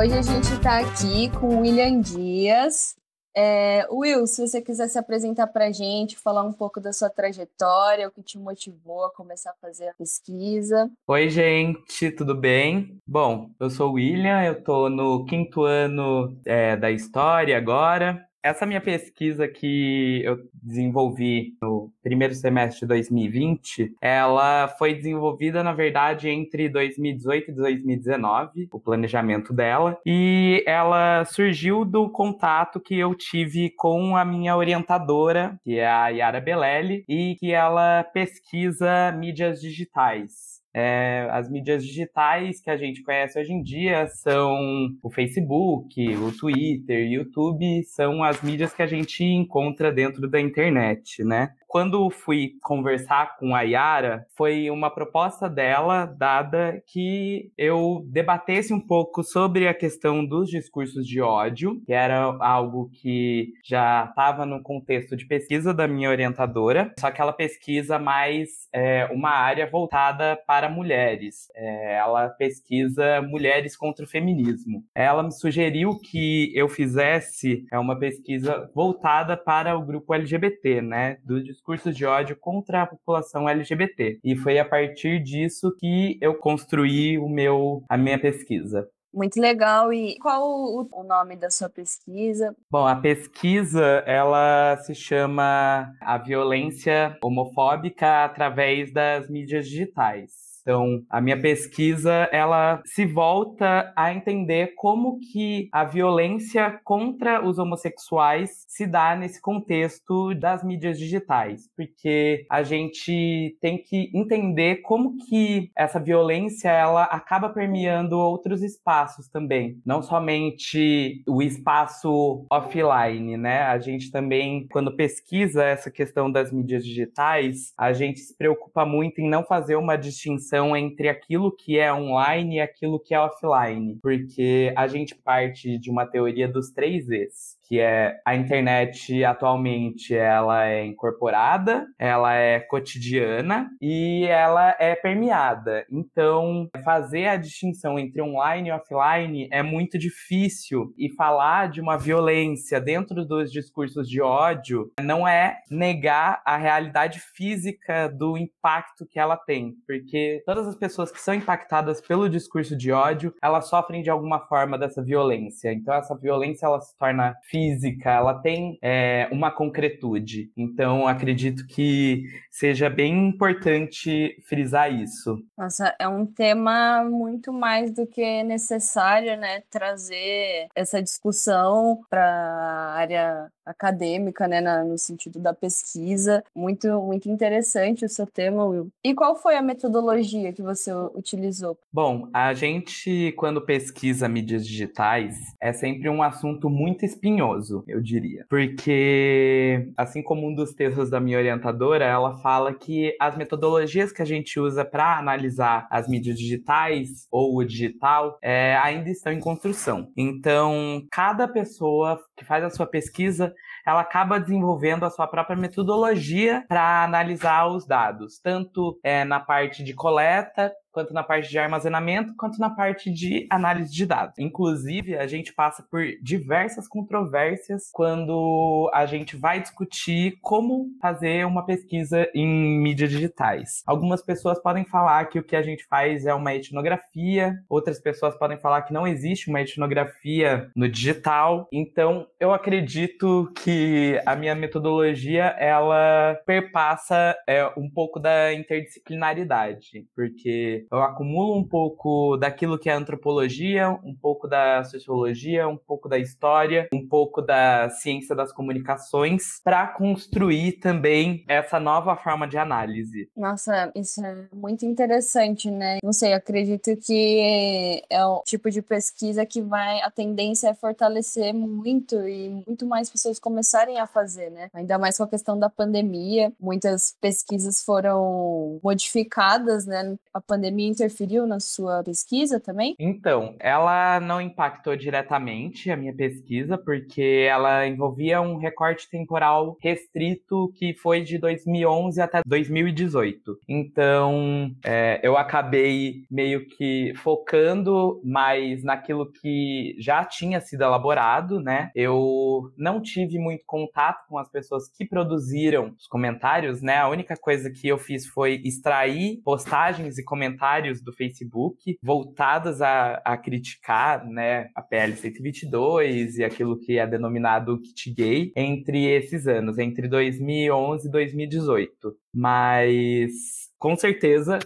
Hoje a gente está aqui com o William Dias. É, Will, se você quiser se apresentar para a gente, falar um pouco da sua trajetória, o que te motivou a começar a fazer a pesquisa. Oi, gente, tudo bem? Bom, eu sou o William, eu estou no quinto ano é, da história agora. Essa minha pesquisa que eu desenvolvi no primeiro semestre de 2020, ela foi desenvolvida, na verdade, entre 2018 e 2019, o planejamento dela, e ela surgiu do contato que eu tive com a minha orientadora, que é a Yara Belelli, e que ela pesquisa mídias digitais. É, as mídias digitais que a gente conhece hoje em dia são o Facebook, o Twitter, o YouTube, são as mídias que a gente encontra dentro da internet, né? quando fui conversar com a Yara, foi uma proposta dela dada que eu debatesse um pouco sobre a questão dos discursos de ódio, que era algo que já estava no contexto de pesquisa da minha orientadora, só que ela pesquisa mais é, uma área voltada para mulheres. É, ela pesquisa mulheres contra o feminismo. Ela me sugeriu que eu fizesse é, uma pesquisa voltada para o grupo LGBT, né, do discursos de ódio contra a população LGBT. E foi a partir disso que eu construí o meu, a minha pesquisa. Muito legal. E qual o, nome da sua pesquisa? Bom, a pesquisa ela se chama A Violência Homofóbica através das mídias digitais. Então, a minha pesquisa, ela se volta a entender como que a violência contra os homossexuais se dá nesse contexto das mídias digitais, porque a gente tem que entender como que essa violência ela acaba permeando outros espaços também, não somente o espaço offline, né? A gente também, quando pesquisa essa questão das mídias digitais, a gente se preocupa muito em não fazer uma distinção entre aquilo que é online e aquilo que é offline, porque a gente parte de uma teoria dos três E's que é a internet atualmente ela é incorporada, ela é cotidiana e ela é permeada. Então, fazer a distinção entre online e offline é muito difícil e falar de uma violência dentro dos discursos de ódio não é negar a realidade física do impacto que ela tem, porque todas as pessoas que são impactadas pelo discurso de ódio, elas sofrem de alguma forma dessa violência. Então, essa violência ela se torna física física, ela tem é, uma concretude. Então, acredito que seja bem importante frisar isso. Nossa, é um tema muito mais do que necessário, né? Trazer essa discussão para a área acadêmica, né? Na, no sentido da pesquisa. Muito, muito interessante o seu tema, Will. E qual foi a metodologia que você utilizou? Bom, a gente, quando pesquisa mídias digitais, é sempre um assunto muito espinhoso eu diria. Porque, assim como um dos textos da minha orientadora, ela fala que as metodologias que a gente usa para analisar as mídias digitais ou o digital é, ainda estão em construção. Então, cada pessoa que faz a sua pesquisa ela acaba desenvolvendo a sua própria metodologia para analisar os dados, tanto é, na parte de coleta quanto na parte de armazenamento, quanto na parte de análise de dados. Inclusive, a gente passa por diversas controvérsias quando a gente vai discutir como fazer uma pesquisa em mídias digitais. Algumas pessoas podem falar que o que a gente faz é uma etnografia, outras pessoas podem falar que não existe uma etnografia no digital. Então, eu acredito que a minha metodologia ela perpassa é, um pouco da interdisciplinaridade, porque eu acumulo um pouco daquilo que é antropologia, um pouco da sociologia, um pouco da história, um pouco da ciência das comunicações, para construir também essa nova forma de análise. Nossa, isso é muito interessante, né? Não sei, acredito que é o tipo de pesquisa que vai, a tendência é fortalecer muito e muito mais pessoas começarem a fazer, né? Ainda mais com a questão da pandemia, muitas pesquisas foram modificadas, né? a pandemia interferiu na sua pesquisa também? Então, ela não impactou diretamente a minha pesquisa, porque ela envolvia um recorte temporal restrito que foi de 2011 até 2018. Então, é, eu acabei meio que focando mais naquilo que já tinha sido elaborado, né? Eu não tive muito contato com as pessoas que produziram os comentários, né? A única coisa que eu fiz foi extrair postagens e comentários do Facebook voltadas a, a criticar, né, a PL 122 e aquilo que é denominado kit gay entre esses anos, entre 2011 e 2018. Mas com certeza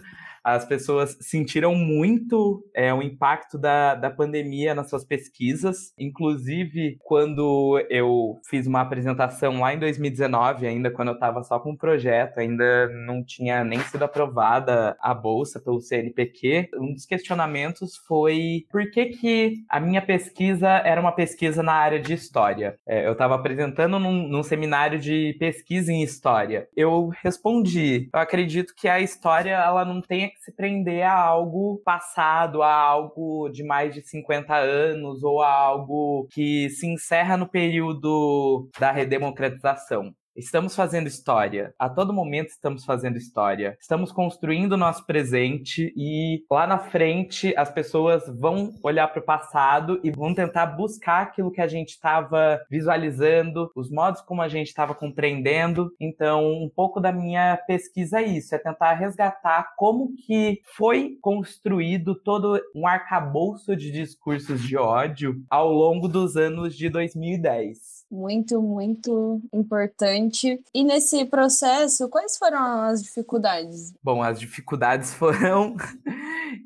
as pessoas sentiram muito é, o impacto da, da pandemia nas suas pesquisas. Inclusive, quando eu fiz uma apresentação lá em 2019, ainda quando eu estava só com o um projeto, ainda não tinha nem sido aprovada a bolsa pelo CNPq, um dos questionamentos foi por que, que a minha pesquisa era uma pesquisa na área de história. É, eu estava apresentando num, num seminário de pesquisa em história. Eu respondi, eu acredito que a história ela não tem que se prender a algo passado, a algo de mais de 50 anos ou a algo que se encerra no período da redemocratização. Estamos fazendo história. A todo momento estamos fazendo história. Estamos construindo o nosso presente e lá na frente as pessoas vão olhar para o passado e vão tentar buscar aquilo que a gente estava visualizando, os modos como a gente estava compreendendo. Então, um pouco da minha pesquisa é isso, é tentar resgatar como que foi construído todo um arcabouço de discursos de ódio ao longo dos anos de 2010 muito, muito importante. E nesse processo, quais foram as dificuldades? Bom, as dificuldades foram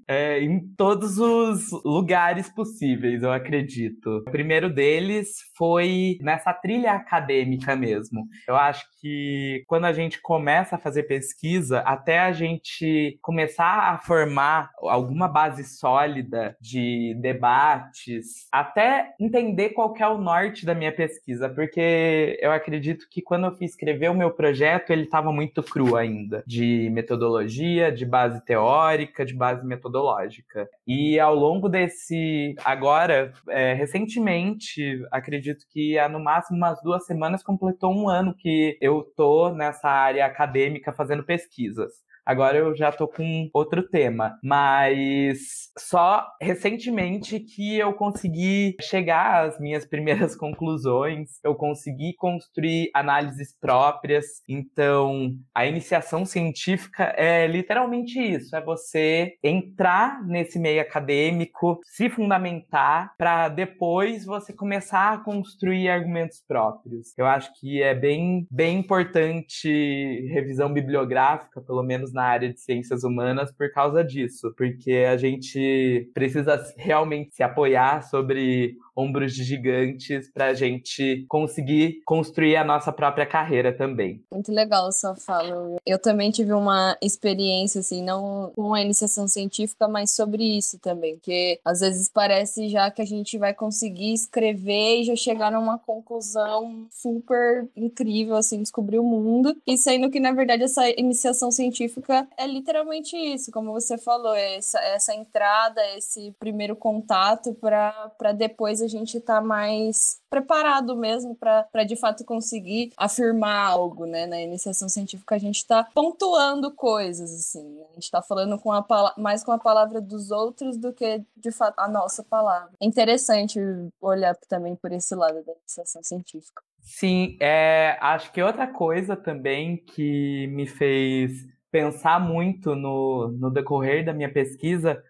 é, em todos os lugares possíveis, eu acredito. O primeiro deles foi nessa trilha acadêmica mesmo. Eu acho que quando a gente começa a fazer pesquisa, até a gente começar a formar alguma base sólida de debates, até entender qual é o norte da minha pesquisa, porque eu acredito que quando eu fui escrever o meu projeto, ele estava muito cru ainda, de metodologia, de base teórica, de base metodológica. E ao longo desse, agora, é, recentemente, acredito que há no máximo umas duas semanas completou um ano que eu tô nessa área acadêmica fazendo pesquisas. Agora eu já tô com outro tema, mas só recentemente que eu consegui chegar às minhas primeiras conclusões, eu consegui construir análises próprias. Então, a iniciação científica é literalmente isso, é você entrar nesse meio acadêmico, se fundamentar para depois você começar a construir argumentos próprios. Eu acho que é bem bem importante revisão bibliográfica, pelo menos na área de ciências humanas por causa disso, porque a gente precisa realmente se apoiar sobre ombros de gigantes para a gente conseguir construir a nossa própria carreira também. Muito legal sua fala. Eu também tive uma experiência, assim, não com a iniciação científica, mas sobre isso também, que às vezes parece já que a gente vai conseguir escrever e já chegar numa conclusão super incrível, assim, descobrir o mundo, e sendo que, na verdade, essa iniciação científica é literalmente isso, como você falou, é essa, essa entrada, esse primeiro contato para depois a gente estar tá mais preparado mesmo para de fato conseguir afirmar algo, né? Na iniciação científica a gente está pontuando coisas, assim. Né? A gente está falando com a mais com a palavra dos outros do que de fato a nossa palavra. É interessante olhar também por esse lado da iniciação científica. Sim, é, acho que outra coisa também que me fez pensar muito no, no decorrer da minha pesquisa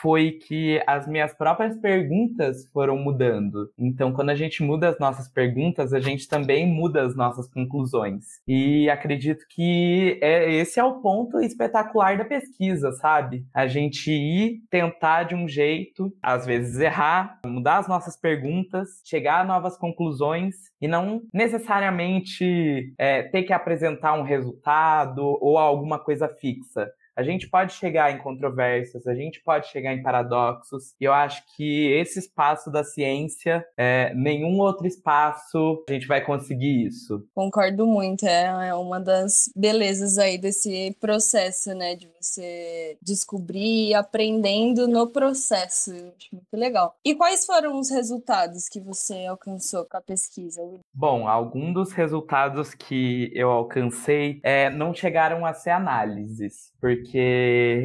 foi que as minhas próprias perguntas foram mudando. Então, quando a gente muda as nossas perguntas, a gente também muda as nossas conclusões. E acredito que é, esse é o ponto espetacular da pesquisa, sabe? A gente ir tentar de um jeito, às vezes errar, mudar as nossas perguntas, chegar a novas conclusões e não necessariamente é, ter que apresentar um resultado ou alguma coisa fixa a gente pode chegar em controvérsias, a gente pode chegar em paradoxos, e eu acho que esse espaço da ciência, é, nenhum outro espaço a gente vai conseguir isso. Concordo muito, é, é uma das belezas aí desse processo, né, de você descobrir e aprendendo no processo. Eu acho muito legal. E quais foram os resultados que você alcançou com a pesquisa? Bom, alguns dos resultados que eu alcancei é, não chegaram a ser análises, porque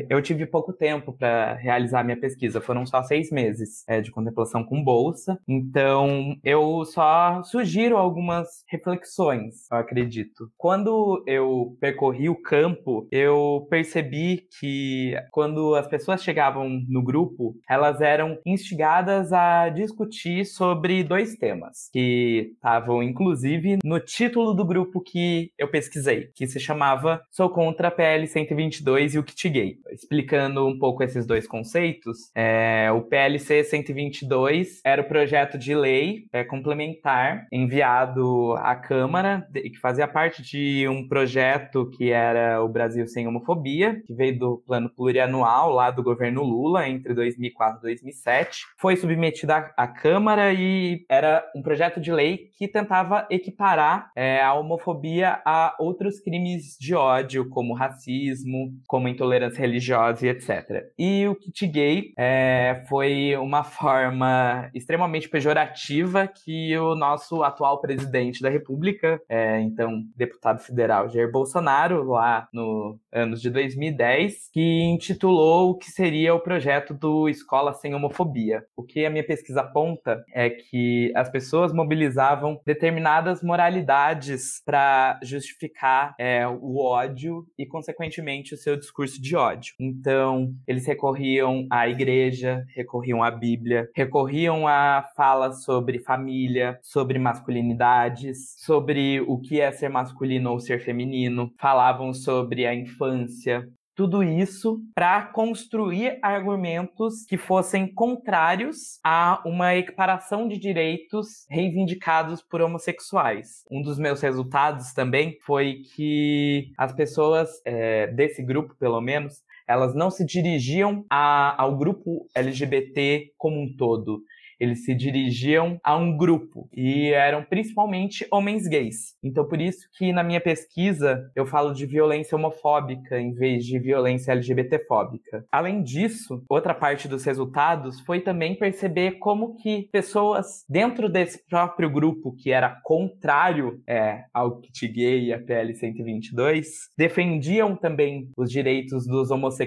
eu tive pouco tempo para realizar minha pesquisa, foram só seis meses é, de contemplação com bolsa, então eu só sugiro algumas reflexões, eu acredito. Quando eu percorri o campo, eu percebi que quando as pessoas chegavam no grupo, elas eram instigadas a discutir sobre dois temas que estavam inclusive no título do grupo que eu pesquisei, que se chamava Sou contra a PL 122 e o kit gay. Explicando um pouco esses dois conceitos, é, o PLC 122 era o projeto de lei é, complementar enviado à Câmara, que fazia parte de um projeto que era o Brasil Sem Homofobia, que veio do plano plurianual lá do governo Lula entre 2004 e 2007. Foi submetido à, Câmara e era um projeto de lei que tentava equiparar é, a homofobia a outros crimes de ódio, como racismo, como intolerância religiosa e etc. E o kit gay é, foi uma forma extremamente pejorativa que o nosso atual presidente da República, é, então deputado federal Jair Bolsonaro, lá no anos de 2010, que intitulou o que seria o projeto do Escola Sem Homofobia. O que a minha pesquisa aponta é que as pessoas mobilizavam determinadas moralidades para justificar é, o ódio e, consequentemente, o seu discurso de ódio. Então, eles recorriam à igreja, recorriam à Bíblia, recorriam a falas sobre família, sobre masculinidades, sobre o que é ser masculino ou ser feminino, falavam sobre a infância, tudo isso para construir argumentos que fossem contrários a uma equiparação de direitos reivindicados por homossexuais. Um dos meus resultados também foi que as pessoas é, desse grupo, pelo menos, elas não se dirigiam a, ao grupo LGBT como um todo eles se dirigiam a um grupo e eram principalmente homens gays. Então, por isso que na minha pesquisa eu falo de violência homofóbica em vez de violência LGBTfóbica. Além disso, outra parte dos resultados foi também perceber como que pessoas dentro desse próprio grupo que era contrário é, ao kit gay e a PL 122 defendiam também os direitos dos homossexuais,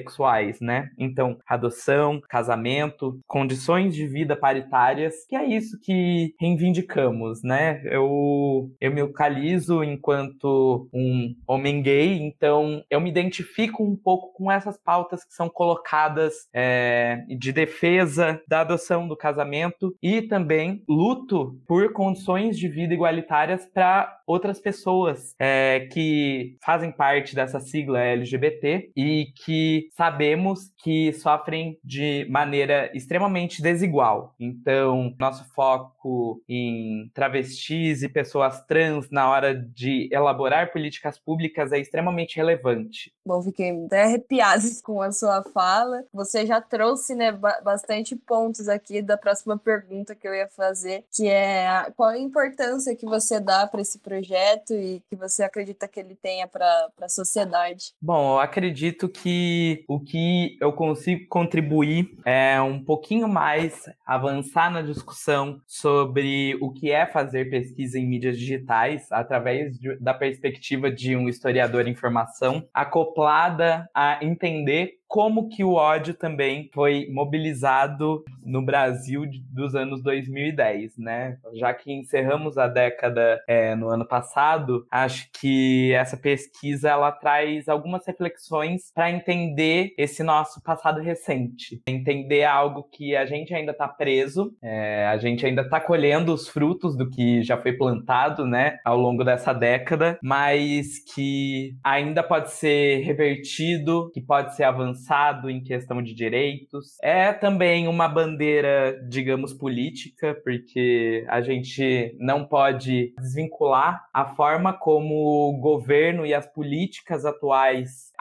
né? Então, adoção, casamento, condições de vida paritária áreas, que é isso que reivindicamos, né? Eu, eu me localizo enquanto um homem gay, então eu me identifico um pouco com essas pautas que são colocadas é, de defesa da adoção do casamento e também luto por condições de vida igualitárias para outras pessoas é, que fazem parte dessa sigla LGBT e que sabemos que sofrem de maneira extremamente desigual. Então, nosso foco em travestis e pessoas trans na hora de elaborar políticas públicas é extremamente relevante. Bom, fiquei até arrepiada com a sua fala. Você já trouxe né, bastante pontos aqui da próxima pergunta que eu ia fazer, que é a, qual a importância que você dá para esse projeto e que você acredita que ele tenha para a sociedade? Bom, eu acredito que o que eu consigo contribuir é um pouquinho mais avançar na discussão sobre o que é fazer pesquisa em mídias digitais através de, da perspectiva de um historiador em formação, acoplada a entender como que o ódio também foi mobilizado no Brasil dos anos 2010, né? Já que encerramos a década é, no ano passado, acho que essa pesquisa ela traz algumas reflexões para entender esse nosso passado recente, entender algo que a gente ainda está preso, é, a gente ainda está colhendo os frutos do que já foi plantado, né, ao longo dessa década, mas que ainda pode ser revertido, que pode ser avançado avançado em questão de direitos. É também uma bandeira, digamos, política, porque a gente não pode desvincular a forma como o governo e as políticas atuais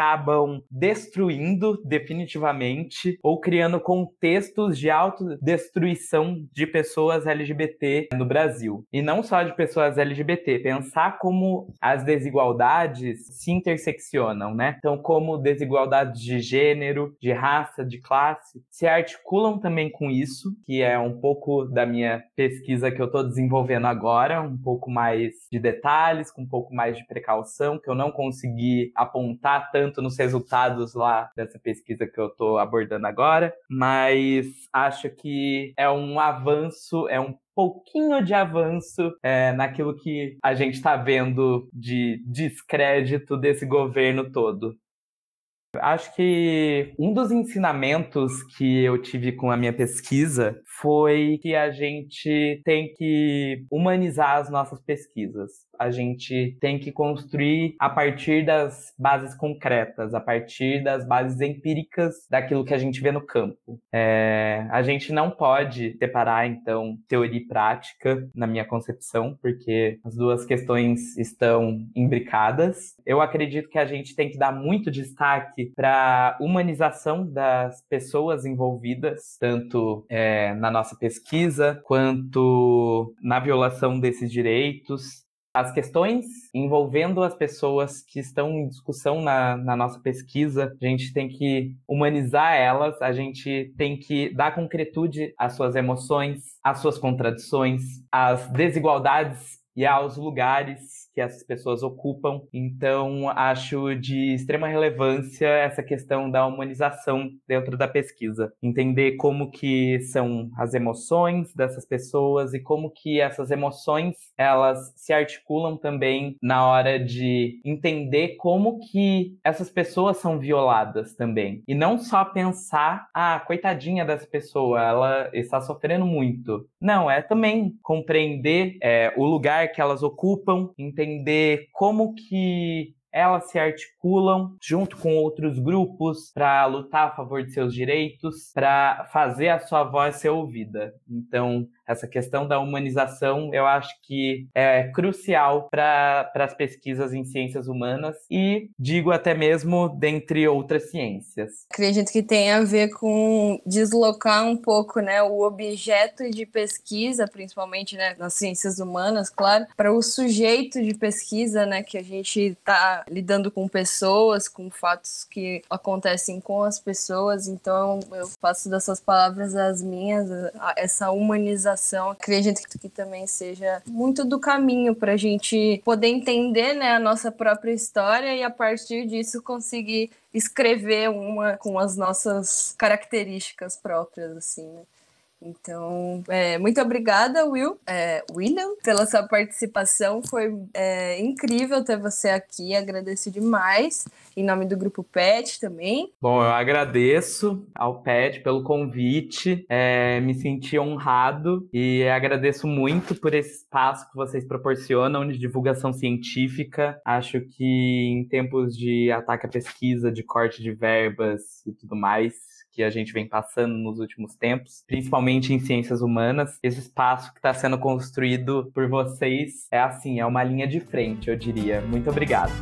acabam destruindo definitivamente ou criando contextos de autodestruição de pessoas LGBT no Brasil. E não só de pessoas LGBT, pensar como as desigualdades se interseccionam, né? Então, como desigualdades de gênero, de raça, de classe, se articulam também com isso, que é um pouco da minha pesquisa que eu estou desenvolvendo agora, um pouco mais de detalhes, com um pouco mais de precaução, que eu não consegui apontar tanto nos resultados lá dessa pesquisa que eu estou abordando agora, mas acho que é um avanço, é um pouquinho de avanço é, naquilo que a gente está vendo de descrédito desse governo todo. Acho que um dos ensinamentos que eu tive com a minha pesquisa foi que a gente tem que humanizar as nossas pesquisas a gente tem que construir a partir das bases concretas, a partir das bases empíricas daquilo que a gente vê no campo. É, a gente não pode separar, então, teoria e prática, na minha concepção, porque as duas questões estão imbricadas. Eu acredito que a gente tem que dar muito destaque para a humanização das pessoas envolvidas, tanto é, na nossa pesquisa quanto na violação desses direitos as questões envolvendo as pessoas que estão em discussão na, na, nossa pesquisa, a gente tem que humanizar elas, a gente tem que dar concretude às suas emoções, às suas contradições, às desigualdades e aos lugares que essas pessoas ocupam. Então, acho de extrema relevância essa questão da humanização dentro da pesquisa. Entender como que são as emoções dessas pessoas e como que essas emoções, elas se articulam também na hora de entender como que essas pessoas são violadas também. E não só pensar, ah, coitadinha dessa pessoa, ela está sofrendo muito. Não, é também compreender é, o lugar que elas ocupam, entender entender como que elas se articulam junto com outros grupos para lutar a favor de seus direitos, para fazer a sua voz ser ouvida. Então, essa questão da humanização eu acho que é crucial para as pesquisas em ciências humanas e digo até mesmo dentre outras ciências. Acredito que tem a ver com deslocar um pouco né, o objeto de pesquisa, principalmente né, nas ciências humanas, claro, para o sujeito de pesquisa, né, que a gente está lidando com pessoas, com fatos que acontecem com as pessoas. Então eu faço dessas palavras as minhas, essa humanização acredito que também seja muito do caminho para a gente poder entender né, a nossa própria história e a partir disso conseguir escrever uma com as nossas características próprias, assim, né? Então, é, muito obrigada, Will, é, William, pela sua participação. Foi é, incrível ter você aqui. Agradeço demais. Em nome do Grupo PET também. Bom, eu agradeço ao PET pelo convite. É, me senti honrado e agradeço muito por esse espaço que vocês proporcionam de divulgação científica. Acho que em tempos de ataque à pesquisa, de corte de verbas e tudo mais, que a gente vem passando nos últimos tempos, principalmente em ciências humanas. Esse espaço que está sendo construído por vocês é assim, é uma linha de frente, eu diria. Muito obrigado.